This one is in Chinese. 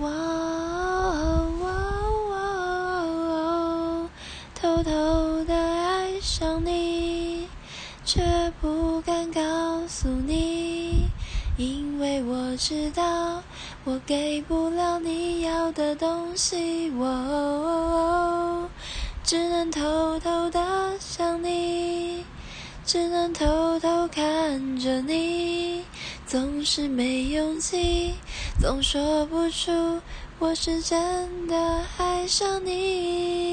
哇哦，偷偷的爱上你，却不敢告诉你，因为我知道我给不了你要的东西，我只能偷偷的想你，只能偷偷看着你，总是没勇气。总说不出我是真的爱上你。